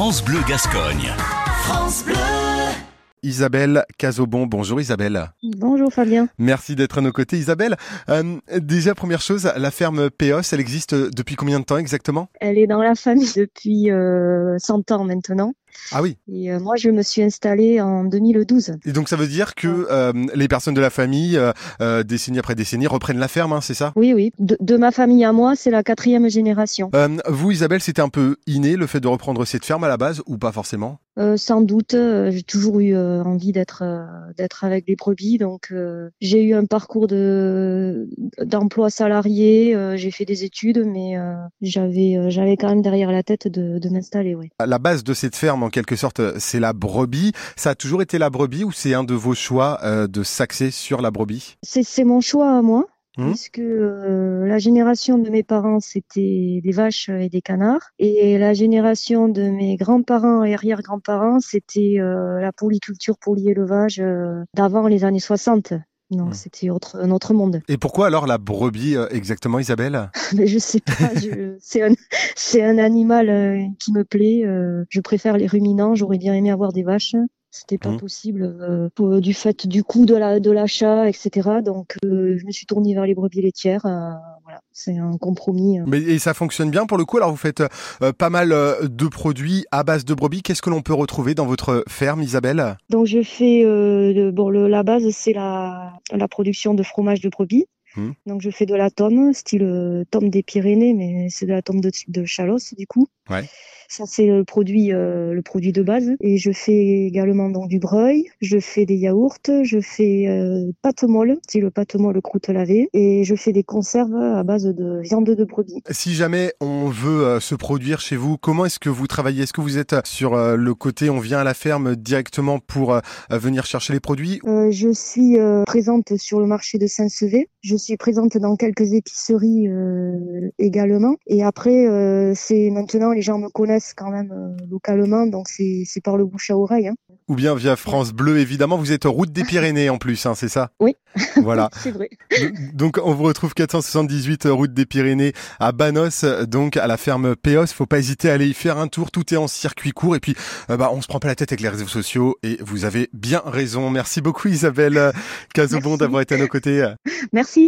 France Bleu Gascogne. France Bleu. Isabelle Cazobon. Bonjour Isabelle. Bonjour Fabien. Merci d'être à nos côtés Isabelle. Euh, déjà première chose, la ferme Péos, elle existe depuis combien de temps exactement? Elle est dans la famille depuis euh, 100 ans maintenant. Ah oui. Et euh, moi, je me suis installée en 2012. Et donc ça veut dire que euh, les personnes de la famille, euh, décennie après décennie, reprennent la ferme, hein, c'est ça? Oui, oui. De, de ma famille à moi, c'est la quatrième génération. Vous Isabelle, c'était un peu inné le fait de reprendre cette ferme à la base ou pas forcément? Sans doute, j'ai toujours eu envie d'être d'être avec les brebis, donc j'ai eu un parcours de d'emploi salarié. j'ai fait des études, mais j'avais j'avais quand même derrière la tête de, de m'installer. Ouais. La base de cette ferme, en quelque sorte, c'est la brebis. Ça a toujours été la brebis ou c'est un de vos choix euh, de s'axer sur la brebis? C'est mon choix à moi. Mhm. Puisque euh, la génération de mes parents, c'était des vaches et des canards. Et la génération de mes grands-parents et arrière-grands-parents, c'était euh, la polyculture, polyélevage euh, d'avant les années 60. Donc Mhm. c'était autre, un autre monde. Et pourquoi alors la brebis euh, exactement Isabelle? Mais je sais pas, c'est un, un animal euh, qui me plaît. euh, je préfère les ruminants. J'aurais bien aimé avoir des vaches. C'était pas Mhm. possible euh, pour- du fait du coût de la de l'achat, etc. Donc euh, je me suis tournée vers les brebis laitières. Voilà, c'est un compromis. euh. Mais et ça fonctionne bien pour le coup? Alors vous faites euh, pas mal euh, de produits à base de brebis. Qu'est-ce que l'on peut retrouver dans votre ferme, Isabelle? Donc je fais euh, bon le, la base c'est la la production de fromage de brebis. Mhm. Donc je fais de la tome, style tome des Pyrénées, mais c'est de la tome de, de Chalosse du coup. Ouais. Ça c'est le produit euh, le produit de base. Et je fais également donc du breuil, je fais des yaourts, je fais euh, pâte molle, style pâte molle croûte lavée, et je fais des conserves à base de viande de brebis. Si jamais on veut euh, se produire chez vous, comment est-ce que vous travaillez? Est-ce que vous êtes sur euh, le côté on vient à la ferme directement pour euh, venir chercher les produits? Euh, je suis euh, présente sur le marché de Saint-Sevé. Je suis présente dans quelques épiceries euh, également. Et après, euh, c'est maintenant les gens me connaissent quand même euh, localement, donc c'est par le bouche à oreille. Hein. ou bien via France Bleu évidemment Vous êtes route des Pyrénées en plus, hein, c'est ça? Oui. Voilà. C'est vrai. Donc on vous retrouve 478 route des Pyrénées à Banos, donc à la ferme Péos. Faut pas hésiter à aller y faire un tour. Tout est en circuit court et puis euh, bah on se prend pas la tête avec les réseaux sociaux et vous avez bien raison. Merci beaucoup Isabelle Cazobon Merci. d'avoir été à nos côtés. Merci.